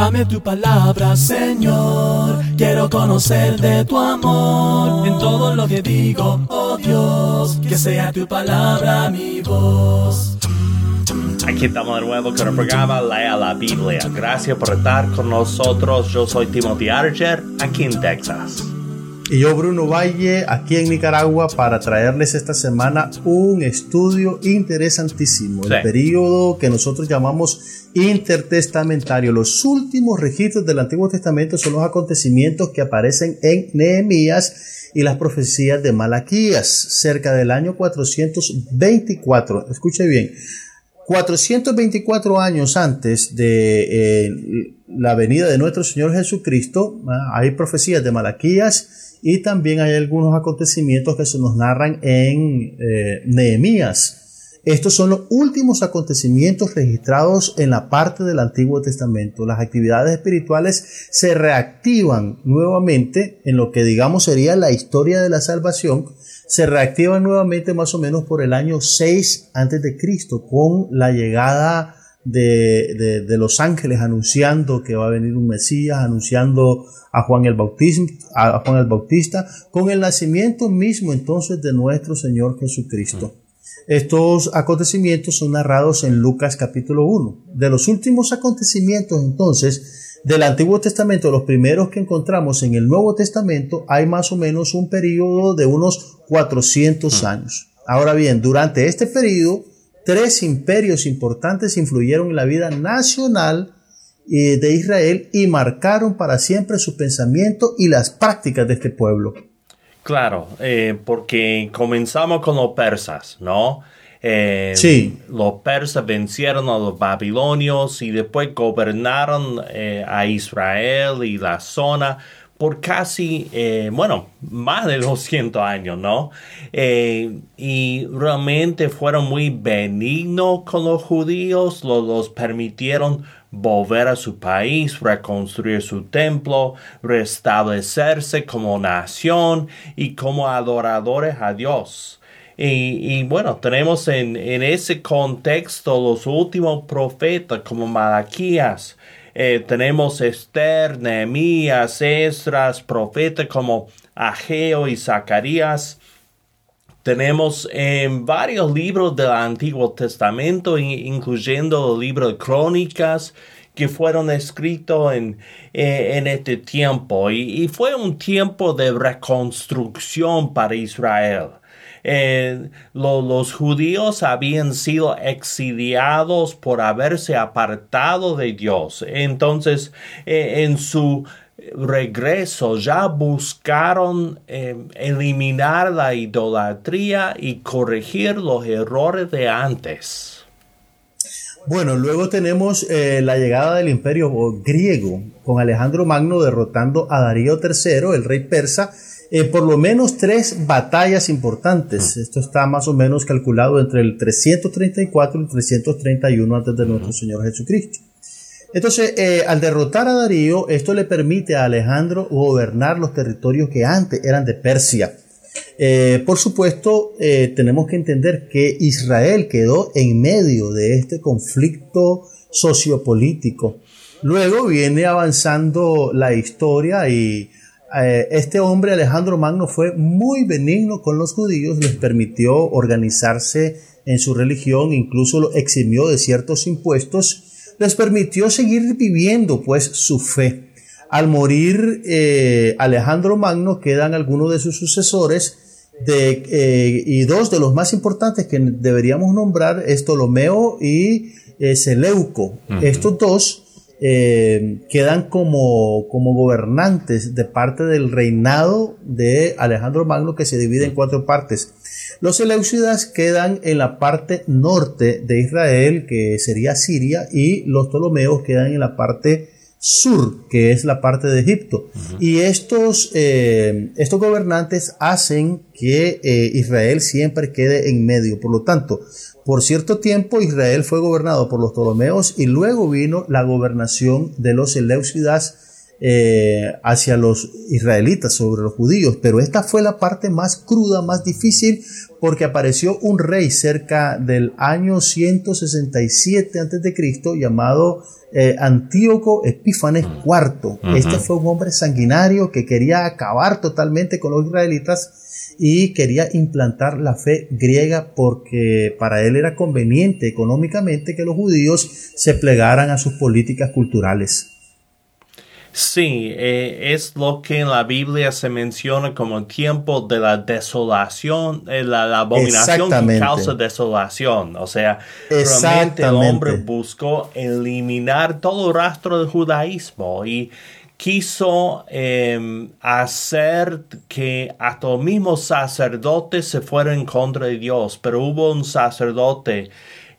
Dame tu palabra, Señor. Quiero conocer de tu amor en todo lo que digo, oh Dios. Que sea tu palabra mi voz. Aquí estamos de nuevo con el programa Lea la Biblia. Gracias por estar con nosotros. Yo soy Timothy Archer, aquí en Texas. Y yo, Bruno Valle, aquí en Nicaragua, para traerles esta semana un estudio interesantísimo. El periodo que nosotros llamamos intertestamentario. Los últimos registros del Antiguo Testamento son los acontecimientos que aparecen en Nehemías y las profecías de Malaquías, cerca del año 424. Escuche bien. 424 años antes de eh, la venida de nuestro Señor Jesucristo, ah, hay profecías de Malaquías y también hay algunos acontecimientos que se nos narran en eh, Nehemías. Estos son los últimos acontecimientos registrados en la parte del Antiguo Testamento. Las actividades espirituales se reactivan nuevamente en lo que digamos sería la historia de la salvación. Se reactivan nuevamente más o menos por el año 6 antes de Cristo con la llegada de, de, los ángeles anunciando que va a venir un Mesías, anunciando a Juan el Bautista, a Juan el Bautista, con el nacimiento mismo entonces de nuestro Señor Jesucristo. Estos acontecimientos son narrados en Lucas capítulo 1. De los últimos acontecimientos entonces del Antiguo Testamento, los primeros que encontramos en el Nuevo Testamento, hay más o menos un periodo de unos 400 años. Ahora bien, durante este periodo, tres imperios importantes influyeron en la vida nacional eh, de Israel y marcaron para siempre su pensamiento y las prácticas de este pueblo. Claro, eh, porque comenzamos con los persas, ¿no? Eh, sí. Los persas vencieron a los babilonios y después gobernaron a Israel y la zona por casi, bueno, más de 200 años, ¿no? y realmente fueron muy benignos con los judíos, los, los permitieron volver a su país, reconstruir su templo, restablecerse como nación y como adoradores a Dios. Y, bueno, tenemos en, ese contexto los últimos profetas como Malaquías, eh, tenemos Esther, Nehemías, Esdras, profetas como Ageo y Zacarías, tenemos en varios libros del Antiguo Testamento, incluyendo el libro de Crónicas, que fueron escritos en, eh, en este tiempo. Y, fue un tiempo de reconstrucción para Israel. Eh, los judíos habían sido exiliados por haberse apartado de Dios. Entonces, eh, en su regreso ya buscaron eh, eliminar la idolatría y corregir los errores de antes. Bueno, luego tenemos la llegada del imperio griego con Alejandro Magno derrotando a Darío III, el rey persa, en por lo menos tres batallas importantes. Esto está más o menos calculado entre el 334 y el 331 antes de nuestro Señor Jesucristo. Entonces, eh, al derrotar a Darío, esto le permite a Alejandro gobernar los territorios que antes eran de Persia. Eh, por supuesto, eh, tenemos que entender que Israel quedó en medio de este conflicto sociopolítico. Luego viene avanzando la historia y este hombre, Alejandro Magno, fue muy benigno con los judíos, les permitió organizarse en su religión, incluso lo eximió de ciertos impuestos les permitió seguir viviendo pues su fe. Al morir eh, Alejandro Magno quedan algunos de sus sucesores de, eh, y dos de los más importantes que deberíamos nombrar es Ptolomeo y eh, Seleuco. Estos dos quedan como, como gobernantes de parte del reinado de Alejandro Magno que se divide en cuatro partes. Los Seleucidas quedan en la parte norte de Israel, que sería Siria, y los Ptolomeos quedan en la parte sur, que es la parte de Egipto. Y estos, eh, estos gobernantes hacen que eh, Israel siempre quede en medio. Por lo tanto, por cierto tiempo Israel fue gobernado por los Ptolomeos y luego vino la gobernación de los Seleucidas eh, hacia los israelitas, sobre los judíos, pero esta fue la parte más cruda, más difícil, porque apareció un rey cerca del año 167 a.C. llamado eh, Antíoco Epífanes IV. Este fue un hombre sanguinario que quería acabar totalmente con los israelitas y quería implantar la fe griega porque para él era conveniente económicamente que los judíos se plegaran a sus políticas culturales. Sí, eh, es lo que en la Biblia se menciona como tiempo de la desolación, eh, la, abominación que causa desolación. O sea, realmente el hombre buscó eliminar todo rastro de judaísmo y quiso em, hacer que hasta los mismos sacerdotes se fueran en contra de Dios, pero hubo un sacerdote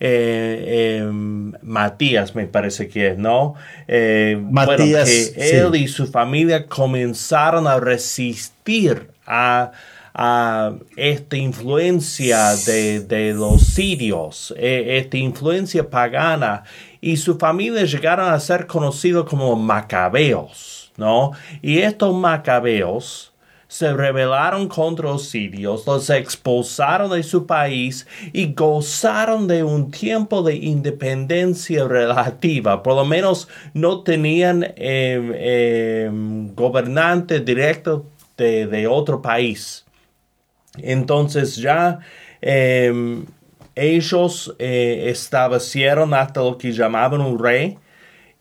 eh, em, Matías, me parece que es, ¿no? Eh, Matías, que él y su familia comenzaron a resistir a, esta influencia de, los sirios, eh, esta influencia pagana, y su familia llegaron a ser conocidos como macabeos, ¿no? Y estos macabeos, se rebelaron contra los sirios, los expulsaron de su país y gozaron de un tiempo de independencia relativa. Por lo menos no tenían em, em, gobernante directo de, otro país. Entonces ya em, ellos eh, establecieron hasta lo que llamaban un rey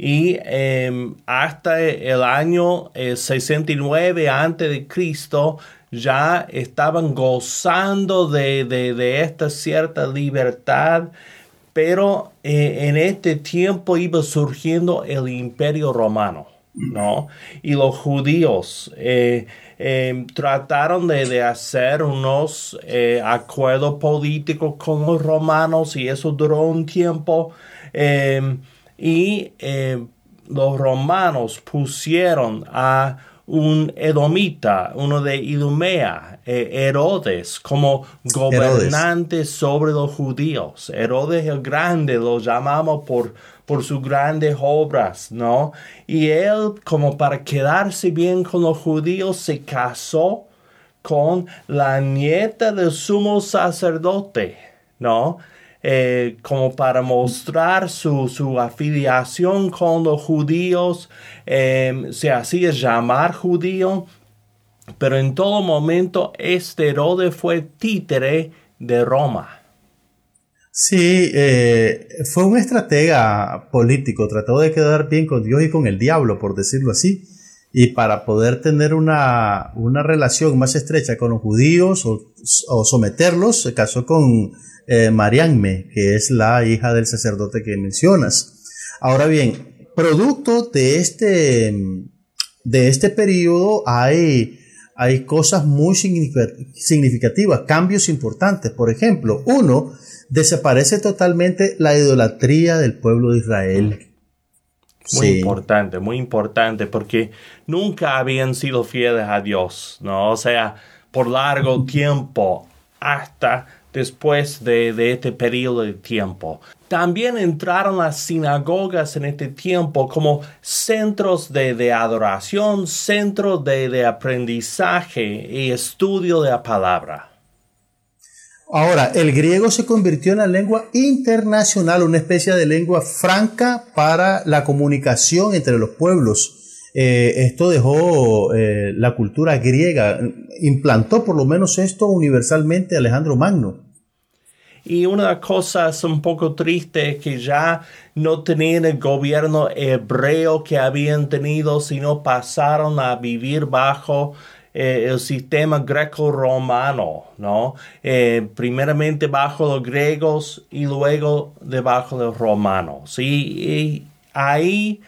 y em, hasta el año 69 antes de Cristo ya estaban gozando de, esta cierta libertad, pero eh, en este tiempo iba surgiendo el imperio romano, ¿no? Y los judíos eh, em, trataron de, hacer unos eh, acuerdos políticos con los romanos y eso duró un tiempo. Y eh, los romanos pusieron a un edomita, uno de Idumea, eh, Herodes, como gobernante sobre los judíos. Herodes el Grande lo llamamos por, por sus grandes obras, ¿no? Y él, como para quedarse bien con los judíos, se casó con la nieta del sumo sacerdote, ¿no? Eh, como para mostrar su, afiliación con los judíos, em, se hacía llamar judío, pero en todo momento este Herodes fue títere de Roma. Sí, eh, fue un estratega político, trató de quedar bien con Dios y con el diablo, por decirlo así, y para poder tener una, relación más estrecha con los judíos o, someterlos, se casó con eh, Marianme, que es la hija del sacerdote que mencionas. Ahora bien, producto de este, de este periodo hay, hay cosas muy significativas, cambios importantes. Por ejemplo, uno, desaparece totalmente la idolatría del pueblo de Israel. Muy importante, muy importante, porque nunca habían sido fieles a Dios, ¿no? O sea, por largo tiempo, hasta después de, este periodo de tiempo. También entraron las sinagogas en este tiempo como centros de, adoración, centros de, aprendizaje y estudio de la palabra. Ahora, el griego se convirtió en la lengua internacional, una especie de lengua franca para la comunicación entre los pueblos. Eh, esto dejó eh, la cultura griega, implantó por lo menos esto universalmente Alejandro Magno. Y una cosa es un poco triste que ya no tenían el gobierno hebreo que habían tenido, sino pasaron a vivir bajo eh, el sistema greco-romano, ¿no? Eh, primeramente bajo los griegos y luego debajo de los romanos. Y, ahí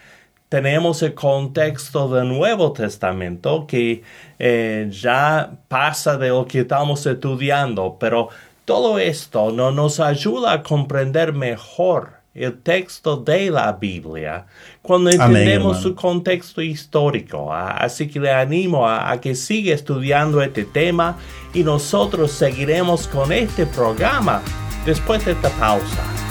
tenemos el contexto del Nuevo Testamento que eh, ya pasa de lo que estamos estudiando, pero todo esto no nos ayuda a comprender mejor el texto de la Biblia cuando entendemos su contexto histórico. Así que le animo a, que siga estudiando este tema y nosotros seguiremos con este programa después de esta pausa.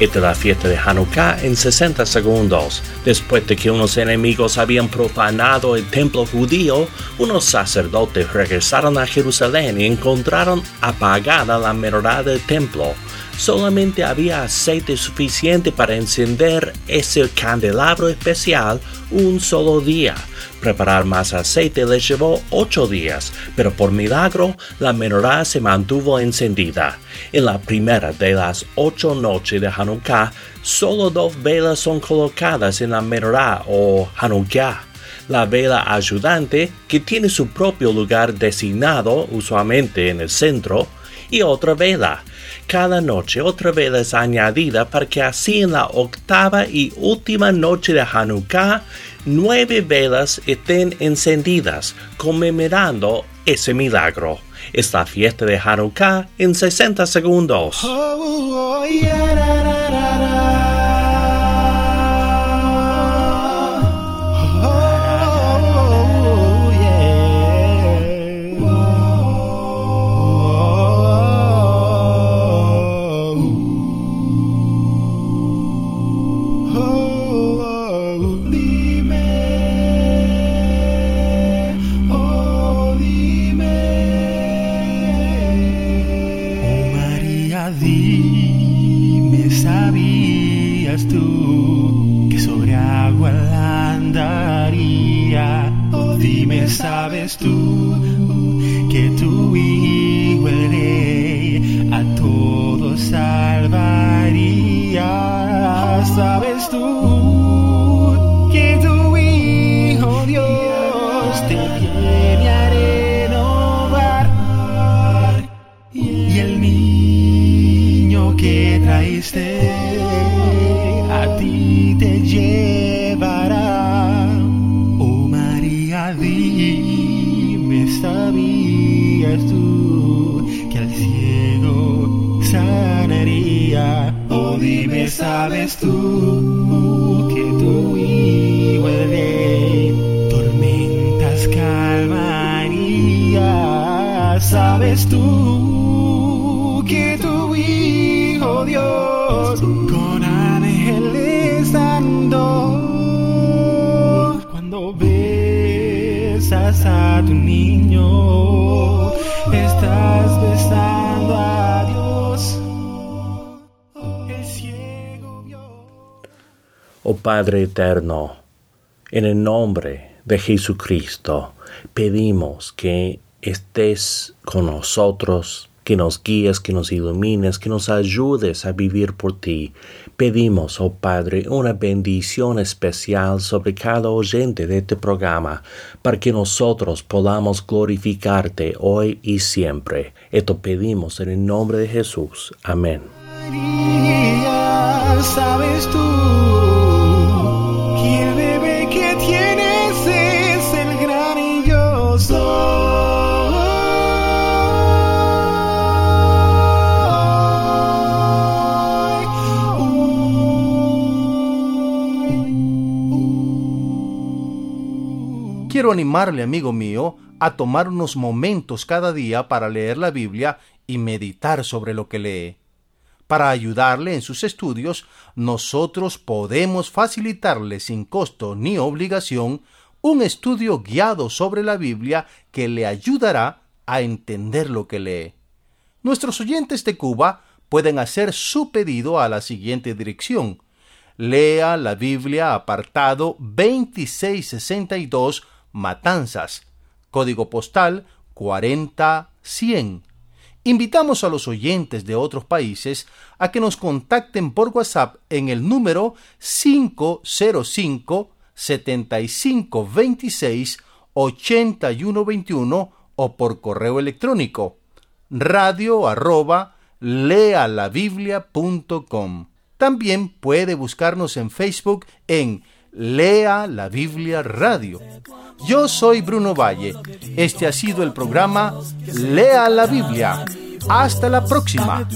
Esta es la fiesta de Hanukkah en 60 segundos. Después de que unos enemigos habían profanado el templo judío, unos sacerdotes regresaron a Jerusalén y encontraron apagada la menorá del templo solamente había aceite suficiente para encender ese candelabro especial un solo día. Preparar más aceite les llevó ocho días, pero por milagro la menorá se mantuvo encendida. En la primera de las ocho noches de Hanukkah, solo dos velas son colocadas en la menorá o Hanukkah la vela ayudante, que tiene su propio lugar designado, usualmente en el centro, y otra vela, cada noche otra vela es añadida para que así en la octava y última noche de Hanukkah nueve velas estén encendidas, conmemorando ese milagro. Es la fiesta de Hanukkah en 60 segundos. Oh, oh, sabes tú que tu hijo a todos salvaría. ¿Sabes tú que tu hijo rey tormentas calmaría? ¿Sabes tú que tu hijo Dios con ángeles andó? Cuando besas a tu niño, estás Oh Padre eterno, en el nombre de Jesucristo, pedimos que estés con nosotros, que nos guíes, que nos ilumines, que nos ayudes a vivir por ti. Pedimos, oh Padre, una bendición especial sobre cada oyente de este programa, para que nosotros podamos glorificarte hoy y siempre. Esto pedimos en el nombre de Jesús. Amén. María, sabes tú Quiero animarle, amigo mío, a tomar unos momentos cada día para leer la Biblia y meditar sobre lo que lee. Para ayudarle en sus estudios, nosotros podemos facilitarle sin costo ni obligación un estudio guiado sobre la Biblia que le ayudará a entender lo que lee. Nuestros oyentes de Cuba pueden hacer su pedido a la siguiente dirección. Lea la Biblia apartado 2662 Matanzas, código postal 40100. Invitamos a los oyentes de otros países a que nos contacten por WhatsApp en el número 505 7526 8121 o por correo electrónico radio arroba lealabiblia.com. También puede buscarnos en Facebook en Lea la Biblia Radio. Yo soy Bruno Valle. Este ha sido el programa Lea la Biblia. Hasta la próxima.